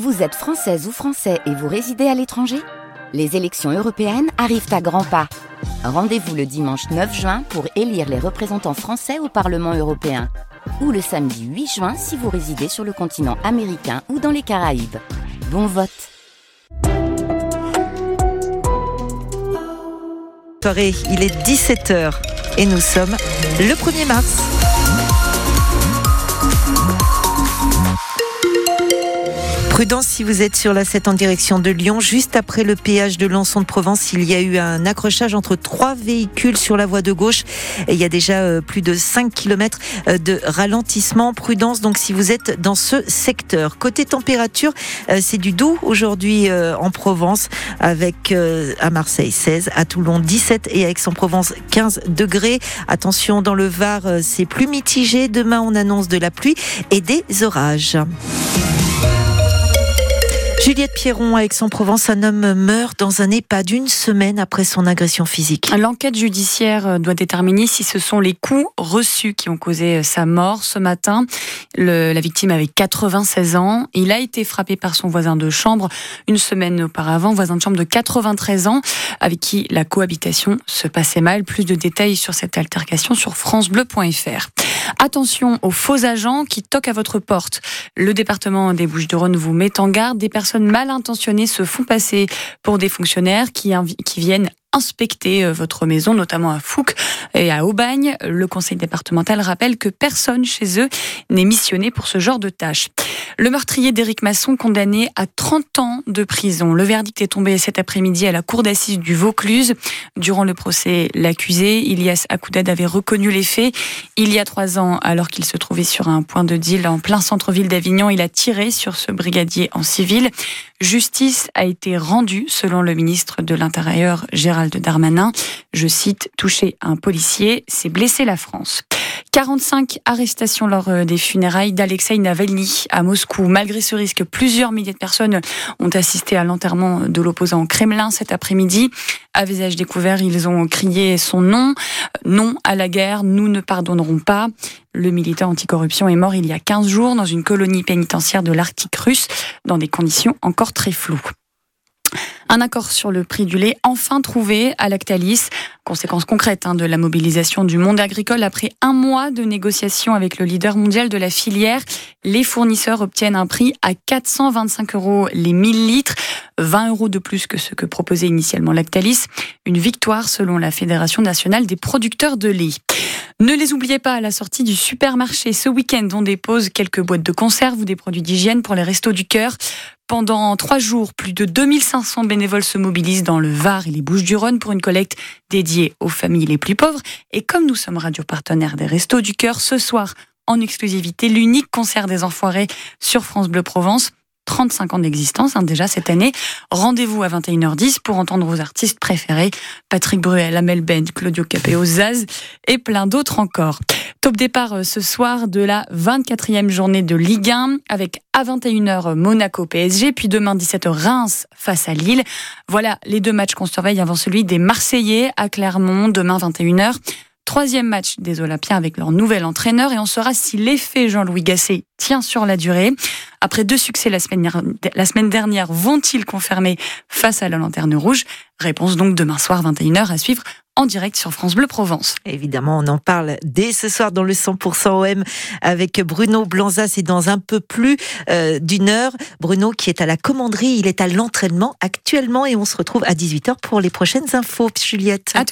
Vous êtes française ou français et vous résidez à l'étranger? Les élections européennes arrivent à grands pas. Rendez-vous le dimanche 9 juin pour élire les représentants français au Parlement européen. Ou le samedi 8 juin si vous résidez sur le continent américain ou dans les Caraïbes. Bon vote Soirée, il est 17h et nous sommes le 1er mars. Prudence si vous êtes sur la 7 en direction de Lyon. Juste après le péage de Lançon de Provence, il y a eu un accrochage entre trois véhicules sur la voie de gauche. Il y a déjà euh, plus de 5 km euh, de ralentissement. Prudence donc si vous êtes dans ce secteur. Côté température, euh, c'est du doux aujourd'hui en Provence avec à Marseille 16, à Toulon 17 et à Aix-en-Provence 15 degrés. Attention dans le Var, c'est plus mitigé. Demain on annonce de la pluie et des orages. Juliette Pierron, Aix-en-Provence, un homme meurt dans un EHPAD d'une semaine après son agression physique. L'enquête judiciaire euh, doit déterminer si ce sont les coups reçus qui ont causé euh, sa mort ce matin. la victime avait 96 ans. Il a été frappé par son voisin de chambre une semaine auparavant, voisin de chambre de 93 ans, avec qui la cohabitation se passait mal. Plus de détails sur cette altercation sur francebleu.fr. Attention aux faux agents qui toquent à votre porte. Le département des Bouches-du-Rhône vous met en garde. Des personnes mal intentionnées se font passer pour des fonctionnaires qui, viennent inspecter euh, votre maison, notamment à Fouques et à Aubagne. Le conseil départemental rappelle que personne chez eux n'est missionné pour ce genre de tâches. Le meurtrier d'Éric Masson condamné à 30 ans de prison. Le verdict est tombé cet après-midi à la cour d'assises du Vaucluse. Durant le procès, l'accusé, Ilias Akoudad, avait reconnu les faits. Il y a trois ans, alors qu'il se trouvait sur un point de deal en plein centre-ville d'Avignon, il a tiré sur ce brigadier en civil. Justice a été rendue, selon le ministre de l'Intérieur Gérald Darmanin. Je cite, toucher un policier, c'est blesser la France. 45 arrestations lors euh, des funérailles d'Alexei Navalny à Moscou. Malgré ce risque, plusieurs milliers de personnes ont assisté à l'enterrement de l'opposant au Kremlin cet après-midi. À visage découvert, ils ont crié son nom. Non à la guerre, nous ne pardonnerons pas. Le militant anticorruption est mort il y a 15 jours dans une colonie pénitentiaire de l'Arctique russe dans des conditions encore très floues. Un accord sur le prix du lait enfin trouvé à Lactalis. Conséquence concrète hein, de la mobilisation du monde agricole après un mois de négociations avec le leader mondial de la filière. Les fournisseurs obtiennent un prix à 425 euros les 1000 litres, 20 euros de plus que ce que proposait initialement Lactalis. Une victoire selon la Fédération nationale des producteurs de lait. Ne les oubliez pas à la sortie du supermarché ce week-end. On dépose quelques boîtes de conserve ou des produits d'hygiène pour les restos du cœur. Pendant trois jours, plus de 2500 bénévoles se mobilisent dans le Var et les Bouches-du-Rhône pour une collecte dédiée aux familles les plus pauvres. Et comme nous sommes radio partenaires des Restos du Cœur, ce soir, en exclusivité, l'unique concert des Enfoirés sur France Bleu Provence. 35 ans d'existence hein, déjà cette année. Rendez-vous à 21h10 pour entendre vos artistes préférés, Patrick Bruel, Amel Bent, Claudio Capéo, Zaz et plein d'autres encore. Top départ euh, ce soir de la 24e journée de Ligue 1 avec à 21h Monaco PSG, puis demain 17h Reims face à Lille. Voilà les deux matchs qu'on surveille avant celui des Marseillais à Clermont demain 21h. Troisième match des Olympiens avec leur nouvel entraîneur et on saura si l'effet Jean-Louis Gasset tient sur la durée. Après deux succès la semaine, dernière, vont-ils confirmer face à la Lanterne Rouge? Réponse donc demain soir 21h à suivre en direct sur France Bleu Provence. Évidemment, on en parle dès ce soir dans le 100% OM avec Bruno Blanza. C'est dans un peu plus euh, d'une heure. Bruno qui est à la commanderie, il est à l'entraînement actuellement et on se retrouve à 18h pour les prochaines infos. Juliette. À tout